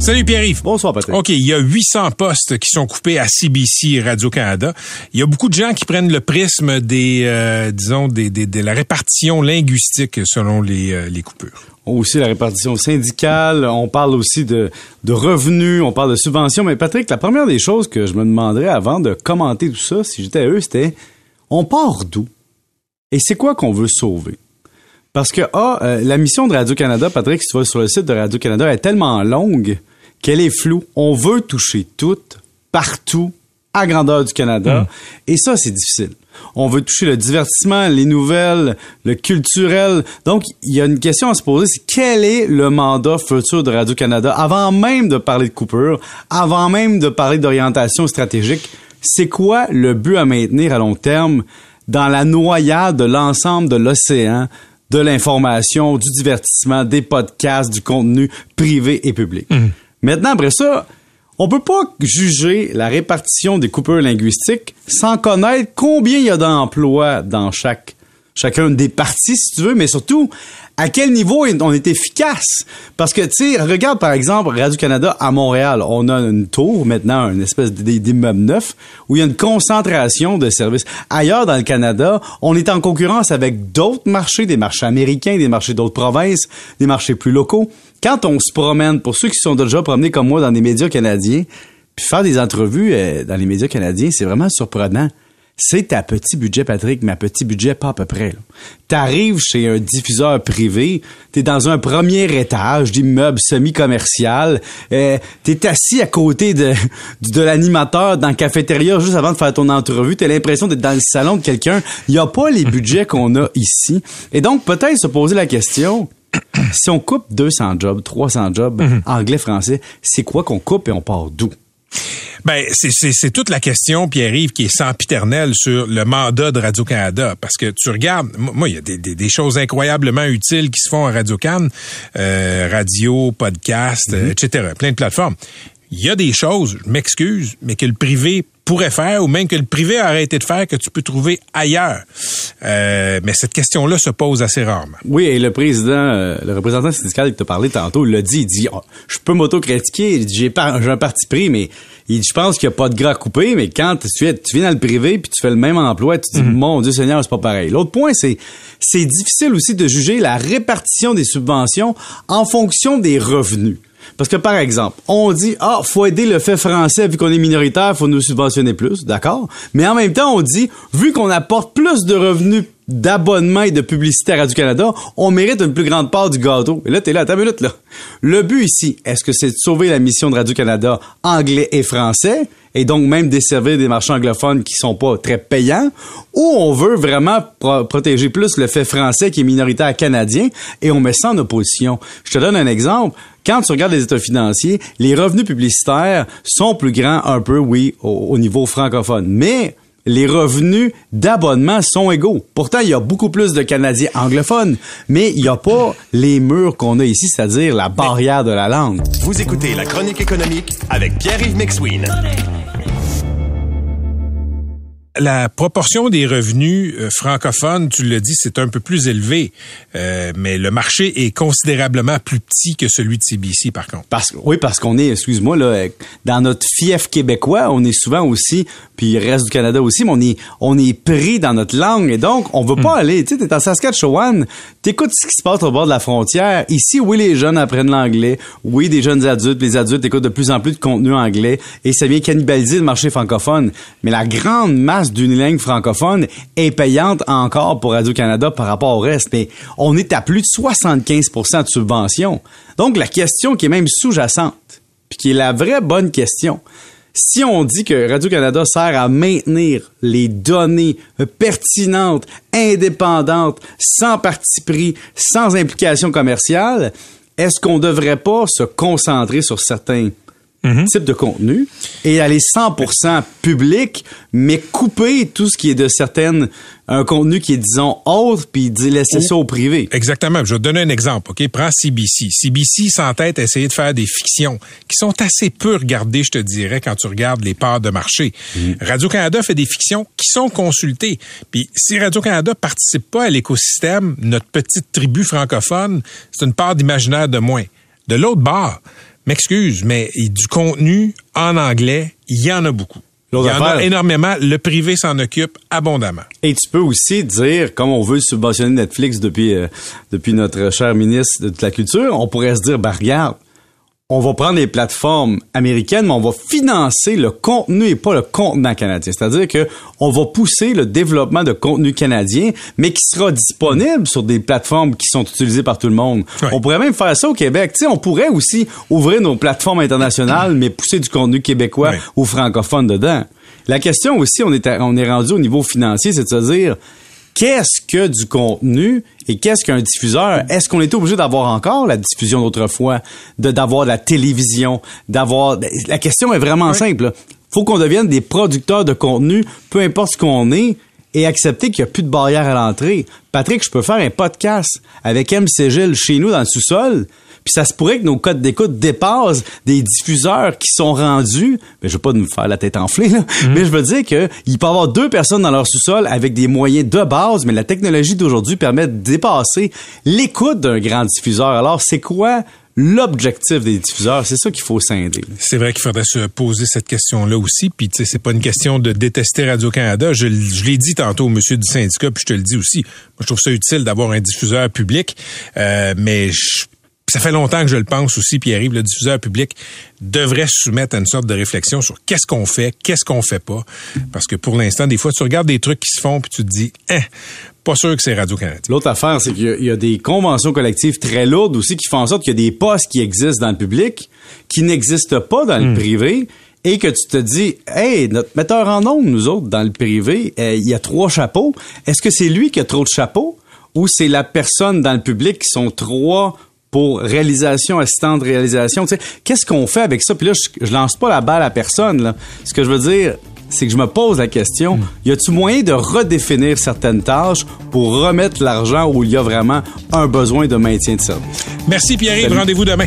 Salut Pierre-Yves. Bonsoir Patrick. OK, il y a 800 postes qui sont coupés à CBC Radio-Canada. Il y a beaucoup de gens qui prennent le prisme des, euh, disons, des, des, de la répartition linguistique selon les, euh, les coupures. Aussi la répartition syndicale, on parle aussi de, de revenus, on parle de subventions. Mais Patrick, la première des choses que je me demanderais avant de commenter tout ça, si j'étais à eux, c'était on part d'où? Et c'est quoi qu'on veut sauver? Parce que, ah, euh, la mission de Radio-Canada, Patrick, si tu vas sur le site de Radio-Canada, est tellement longue qu'elle est floue. On veut toucher toutes, partout, à grandeur du Canada. Et ça, c'est difficile. On veut toucher le divertissement, les nouvelles, le culturel. Donc, il y a une question à se poser, c'est quel est le mandat futur de Radio-Canada? Avant même de parler de coupure, avant même de parler d'orientation stratégique? C'est quoi le but à maintenir à long terme dans la noyade de l'ensemble de l'océan de l'information, du divertissement, des podcasts, du contenu privé et public? Maintenant, après ça, on peut pas juger la répartition des coupures linguistiques sans connaître combien il y a d'emplois dans chaque chacun des parties, si tu veux, mais surtout à quel niveau on est efficace? Parce que, tu sais, regarde par exemple Radio-Canada à Montréal. On a une tour maintenant, une espèce d'immeuble neuf, où il y a une concentration de services. Ailleurs dans le Canada, on est en concurrence avec d'autres marchés, des marchés américains, des marchés d'autres provinces, des marchés plus locaux. Quand on se promène, pour ceux qui sont déjà promenés comme moi dans des médias canadiens, puis faire des entrevues euh, dans les médias canadiens, c'est vraiment surprenant c'est ta petit budget, Patrick, mais à petit budget, pas à peu près. T'arrives chez un diffuseur privé, t'es dans un premier étage d'immeuble semi-commercial, euh, t'es assis à côté de, de l'animateur dans la cafétéria juste avant de faire ton entrevue, t'as l'impression d'être dans le salon de quelqu'un. Il n'y a pas les budgets qu'on a ici. Et donc, peut-être se poser la question, si on coupe 200 jobs, 300 jobs, anglais, français, c'est quoi qu'on coupe et on part d'où? Ben, c'est toute la question, Pierre-Yves, qui est sempiternelle sur le mandat de Radio-Canada. Parce que tu regardes, moi, il y a des, des, des, choses incroyablement utiles qui se font à Radio-Can, euh, radio, podcast, euh, etc. Plein de plateformes. Il y a des choses, je m'excuse, mais que le privé pourrait faire ou même que le privé a arrêté de faire que tu peux trouver ailleurs. Euh, mais cette question-là se pose assez rarement. Oui, et le président, euh, le représentant syndical qui t'a parlé tantôt, il l'a dit, il dit, oh, je peux m'auto-critiquer, j'ai un parti pris, mais il, je pense qu'il n'y a pas de gras coupé, mais quand tu, es, tu viens dans le privé puis tu fais le même emploi, tu dis, mon Dieu Seigneur, c'est pas pareil. L'autre point, c'est, c'est difficile aussi de juger la répartition des subventions en fonction des revenus. Parce que, par exemple, on dit, ah, faut aider le fait français, vu qu'on est minoritaire, faut nous subventionner plus, d'accord? Mais en même temps, on dit, vu qu'on apporte plus de revenus d'abonnement et de publicité à Radio-Canada, on mérite une plus grande part du gâteau. Et là, t'es là, t'as minute, là. Le but ici, est-ce que c'est de sauver la mission de Radio-Canada anglais et français, et donc même desservir des marchands anglophones qui sont pas très payants, ou on veut vraiment pro protéger plus le fait français qui est minoritaire canadien, et on met ça en opposition. Je te donne un exemple. Quand tu regardes les états financiers, les revenus publicitaires sont plus grands un peu, oui, au, au niveau francophone. Mais les revenus d'abonnement sont égaux. Pourtant, il y a beaucoup plus de Canadiens anglophones, mais il n'y a pas les murs qu'on a ici, c'est-à-dire la barrière de la langue. Vous écoutez la chronique économique avec Pierre-Yves McSween. La proportion des revenus euh, francophones, tu le dis, c'est un peu plus élevé, euh, mais le marché est considérablement plus petit que celui de CBC, par contre. Parce, oui, parce qu'on est, excuse-moi, là, dans notre fief québécois, on est souvent aussi, puis le reste du Canada aussi, mais on est, on est pris dans notre langue, et donc on veut pas aller. Tu sais, t'es en Saskatchewan, t'écoutes ce qui se passe au bord de la frontière. Ici, oui, les jeunes apprennent l'anglais, oui, des jeunes adultes, les adultes écoutent de plus en plus de contenu anglais, et ça vient cannibaliser le marché francophone. Mais la grande masse d'une langue francophone est payante encore pour Radio-Canada par rapport au reste. Mais on est à plus de 75% de subvention. Donc, la question qui est même sous-jacente, puis qui est la vraie bonne question, si on dit que Radio-Canada sert à maintenir les données pertinentes, indépendantes, sans parti pris, sans implication commerciale, est-ce qu'on ne devrait pas se concentrer sur certains type de contenu et aller 100% public, mais couper tout ce qui est de certaines un contenu qui est disons autre puis laisser ça au privé. Exactement. Je vais te donner un exemple. Ok, prends CBC. CBC s'entête à essayer de faire des fictions qui sont assez peu regardées, je te dirais, quand tu regardes les parts de marché. Mm. Radio Canada fait des fictions qui sont consultées. Puis si Radio Canada participe pas à l'écosystème, notre petite tribu francophone, c'est une part d'imaginaire de moins. De l'autre bord, m'excuse, mais du contenu en anglais, il y en a beaucoup. Il y en a énormément. Le privé s'en occupe abondamment. Et tu peux aussi dire, comme on veut subventionner Netflix depuis, euh, depuis notre cher ministre de la Culture, on pourrait se dire, bah regarde, on va prendre les plateformes américaines, mais on va financer le contenu et pas le contenant canadien. C'est-à-dire que on va pousser le développement de contenu canadien, mais qui sera disponible sur des plateformes qui sont utilisées par tout le monde. On pourrait même faire ça au Québec. Tu sais, on pourrait aussi ouvrir nos plateformes internationales, mais pousser du contenu québécois ou francophone dedans. La question aussi, on est, on est rendu au niveau financier, c'est de se dire, qu'est-ce que du contenu et qu'est-ce qu'un diffuseur? Est-ce qu'on est obligé d'avoir encore la diffusion d'autrefois, de d'avoir de la télévision, d'avoir la question est vraiment simple. Faut qu'on devienne des producteurs de contenu, peu importe ce qu'on est, et accepter qu'il n'y a plus de barrière à l'entrée. Patrick, je peux faire un podcast avec MC Gilles chez nous dans le sous-sol, puis ça se pourrait que nos codes d'écoute dépassent des diffuseurs qui sont rendus, mais je veux pas nous faire la tête enflée, là, Mhm. mais je veux dire que il peut y avoir deux personnes dans leur sous-sol avec des moyens de base, mais la technologie d'aujourd'hui permet de dépasser l'écoute d'un grand diffuseur. Alors, c'est quoi l'objectif des diffuseurs? C'est ça qu'il faut scinder. C'est vrai qu'il faudrait se poser cette question-là aussi. Puis, tu sais, c'est pas une question de détester Radio-Canada. Je, l'ai dit tantôt au monsieur du syndicat, puis je te le dis aussi. Moi, je trouve ça utile d'avoir un diffuseur public, euh, mais je ça fait longtemps que je le pense aussi, Pierre-Yves, le diffuseur public devrait se soumettre à une sorte de réflexion sur qu'est-ce qu'on fait, qu'est-ce qu'on fait pas. Parce que pour l'instant, des fois, tu regardes des trucs qui se font puis tu te dis, hein, pas sûr que c'est Radio-Canada. L'autre affaire, c'est qu'il y, y, a des conventions collectives très lourdes aussi qui font en sorte qu'il y a des postes qui existent dans le public qui n'existent pas dans le Hmm. privé et que tu te dis, hey, notre metteur en ondes, nous autres, dans le privé, euh, il y a trois chapeaux. Est-ce que c'est lui qui a trop de chapeaux ou c'est la personne dans le public qui sont trois pour réalisation, assistant de réalisation? Tu sais, qu'est-ce qu'on fait avec ça? Puis là, je, je, lance pas la balle à personne. Là. Ce que je veux dire, c'est que je me pose la question, Hmm. y a-tu moyen de redéfinir certaines tâches pour remettre l'argent où il y a vraiment un besoin de maintien de service? Merci Pierre-Yves, rendez-vous demain.